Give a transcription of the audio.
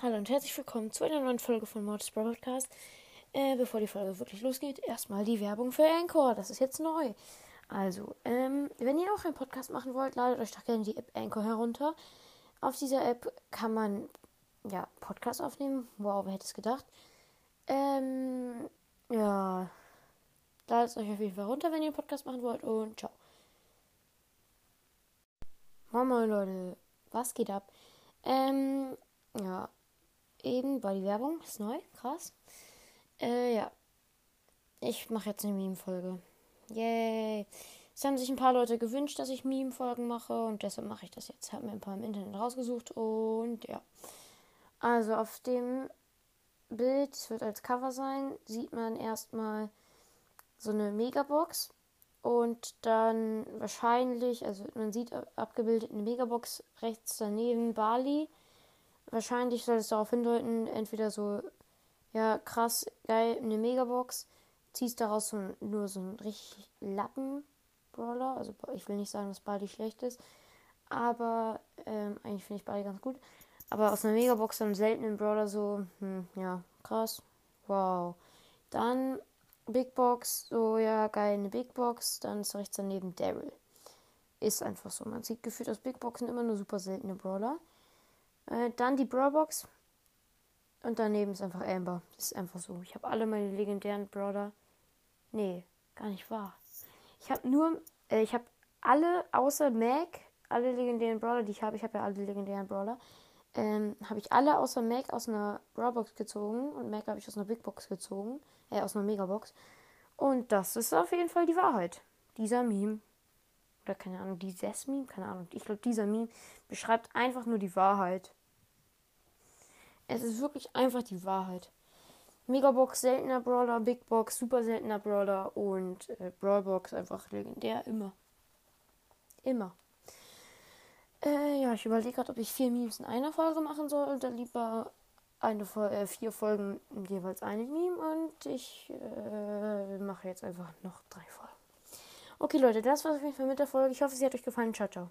Hallo und herzlich willkommen zu einer neuen Folge von Mortis Broadcast. Äh, bevor die Folge wirklich losgeht, erstmal die Werbung für Anchor. Das ist jetzt neu. Also, ähm, wenn ihr auch einen Podcast machen wollt, ladet euch doch gerne die App Anchor herunter. Auf dieser App kann man ja Podcast aufnehmen. Wow, wer hätte es gedacht? Ähm, ja, ladet euch auf jeden Fall runter, wenn ihr einen Podcast machen wollt und ciao. Moin moin Leute, was geht ab? Ähm, ja, eben war die Werbung, ist neu, krass. Äh, ja. Ich mache jetzt eine Meme-Folge. Yay. Es haben sich ein paar Leute gewünscht, dass ich Meme-Folgen mache und deshalb mache ich das jetzt. Habe mir ein paar im Internet rausgesucht und ja. Also auf dem Bild, es wird als Cover sein, sieht man erstmal so eine Megabox und dann wahrscheinlich, also man sieht abgebildet eine Megabox rechts daneben Bali wahrscheinlich soll es darauf hindeuten, entweder so, ja, krass, geil, eine Megabox, ziehst daraus so, nur so einen richtig Lappen-Brawler. Also ich will nicht sagen, dass Baldi schlecht ist, aber ähm, eigentlich finde ich Baldi ganz gut. Aber aus einer Megabox, einem seltenen Brawler so, hm, ja, krass, wow. Dann Big Box, so, ja, geil, eine Big Box, dann ist rechts daneben Daryl. Ist einfach so. Man sieht gefühlt aus Big Boxen immer nur super seltene Brawler. Äh, dann die Brawlbox. Und daneben ist einfach Amber. Das ist einfach so. Ich habe alle meine legendären Brawler. Nee, gar nicht wahr. Ich habe nur, äh, ich habe alle außer Mac, alle legendären Brawler, die ich habe, ich habe ja alle legendären Brawler, ähm, habe ich alle außer Mac aus einer Brawlbox gezogen und Mac habe ich aus einer Big Box gezogen, äh, aus einer Megabox. Und das ist auf jeden Fall die Wahrheit. Dieser Meme oder keine Ahnung, dieses Meme, keine Ahnung. Ich glaube, dieser Meme beschreibt einfach nur die Wahrheit. Es ist wirklich einfach die Wahrheit. Megabox seltener Brawler, Big Box super seltener Brawler und äh, Brawlbox einfach legendär immer. Immer. Äh, ja, ich überlege gerade, ob ich vier Memes in einer Folge machen soll oder lieber eine äh, vier Folgen jeweils eine Meme und ich äh, mache jetzt einfach noch drei Folgen. Okay, Leute, das war's auf jeden Fall mit der Folge. Ich hoffe, sie hat euch gefallen. Ciao, ciao.